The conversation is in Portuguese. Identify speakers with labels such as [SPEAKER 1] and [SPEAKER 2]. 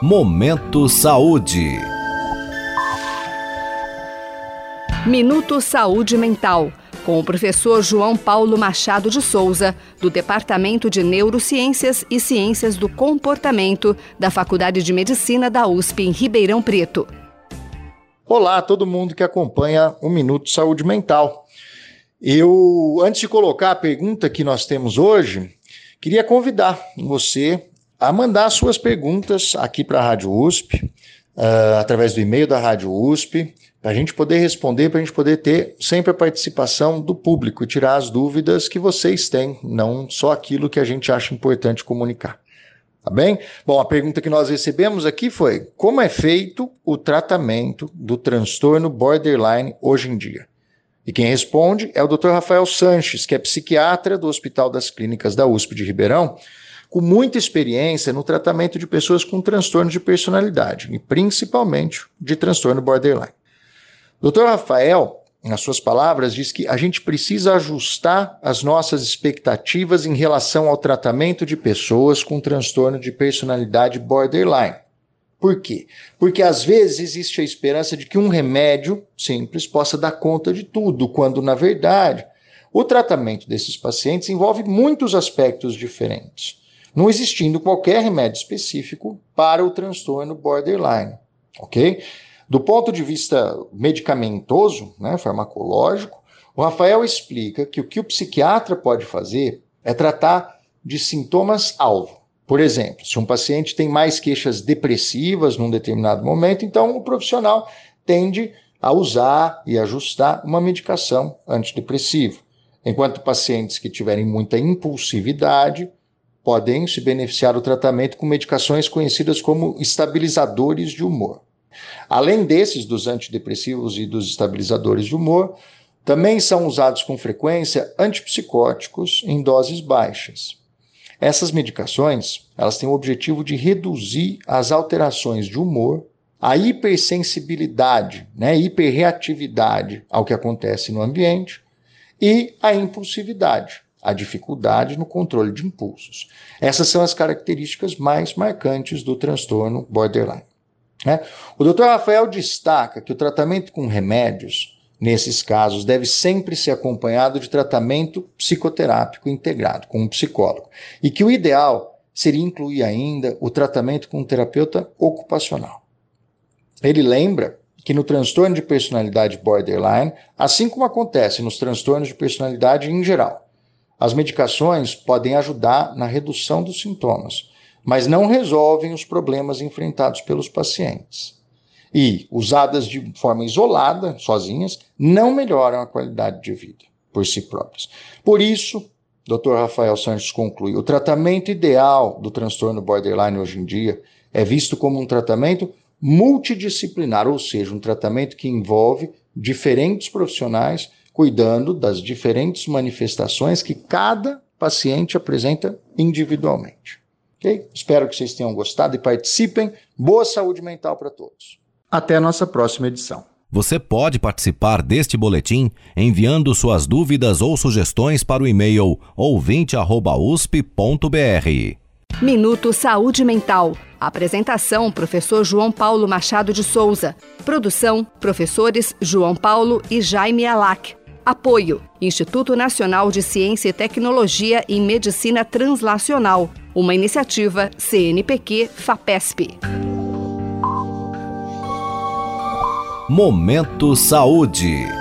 [SPEAKER 1] Momento Saúde.
[SPEAKER 2] Minuto Saúde Mental, com o professor João Paulo Machado de Souza, do Departamento de Neurociências e Ciências do Comportamento da Faculdade de Medicina da USP em Ribeirão Preto.
[SPEAKER 3] Olá a todo mundo que acompanha o Minuto Saúde Mental. Eu, antes de colocar a pergunta que nós temos hoje, queria convidar você a mandar suas perguntas aqui para a Rádio USP, uh, através do e-mail da Rádio USP, para a gente poder responder, para a gente poder ter sempre a participação do público e tirar as dúvidas que vocês têm, não só aquilo que a gente acha importante comunicar. Tá bem? Bom, a pergunta que nós recebemos aqui foi: como é feito o tratamento do transtorno borderline hoje em dia? E quem responde é o Dr. Rafael Sanches, que é psiquiatra do Hospital das Clínicas da USP de Ribeirão com muita experiência no tratamento de pessoas com transtorno de personalidade, e principalmente de transtorno borderline. Dr. Rafael, nas suas palavras, diz que a gente precisa ajustar as nossas expectativas em relação ao tratamento de pessoas com transtorno de personalidade borderline. Por quê? Porque às vezes existe a esperança de que um remédio simples possa dar conta de tudo, quando na verdade o tratamento desses pacientes envolve muitos aspectos diferentes não existindo qualquer remédio específico para o transtorno borderline, ok? Do ponto de vista medicamentoso, né, farmacológico, o Rafael explica que o que o psiquiatra pode fazer é tratar de sintomas-alvo. Por exemplo, se um paciente tem mais queixas depressivas num determinado momento, então o profissional tende a usar e ajustar uma medicação antidepressiva. Enquanto pacientes que tiverem muita impulsividade, podem se beneficiar do tratamento com medicações conhecidas como estabilizadores de humor. Além desses, dos antidepressivos e dos estabilizadores de humor, também são usados com frequência antipsicóticos em doses baixas. Essas medicações, elas têm o objetivo de reduzir as alterações de humor, a hipersensibilidade, né, hiperreatividade ao que acontece no ambiente e a impulsividade, a dificuldade no controle de impulsos. Essas são as características mais marcantes do transtorno borderline. Né? O Dr. Rafael destaca que o tratamento com remédios, nesses casos, deve sempre ser acompanhado de tratamento psicoterápico integrado com um psicólogo, e que o ideal seria incluir ainda o tratamento com um terapeuta ocupacional. Ele lembra que no transtorno de personalidade borderline, assim como acontece nos transtornos de personalidade em geral, as medicações podem ajudar na redução dos sintomas, mas não resolvem os problemas enfrentados pelos pacientes. E, usadas de forma isolada, sozinhas, não melhoram a qualidade de vida por si próprias. Por isso, Dr. Rafael Santos conclui: o tratamento ideal do transtorno borderline hoje em dia é visto como um tratamento multidisciplinar, ou seja, um tratamento que envolve diferentes profissionais cuidando das diferentes manifestações que cada paciente apresenta individualmente. Okay? Espero que vocês tenham gostado e participem. Boa saúde mental para todos. Até a nossa próxima edição.
[SPEAKER 1] Você pode participar deste boletim enviando suas dúvidas ou sugestões para o e-mail ouvinte@usp.br.
[SPEAKER 2] Minuto Saúde Mental. Apresentação: Professor João Paulo Machado de Souza. Produção: Professores João Paulo e Jaime Alac. Apoio: Instituto Nacional de Ciência e Tecnologia em Medicina Translacional, uma iniciativa CNPq-FAPESP.
[SPEAKER 1] Momento Saúde.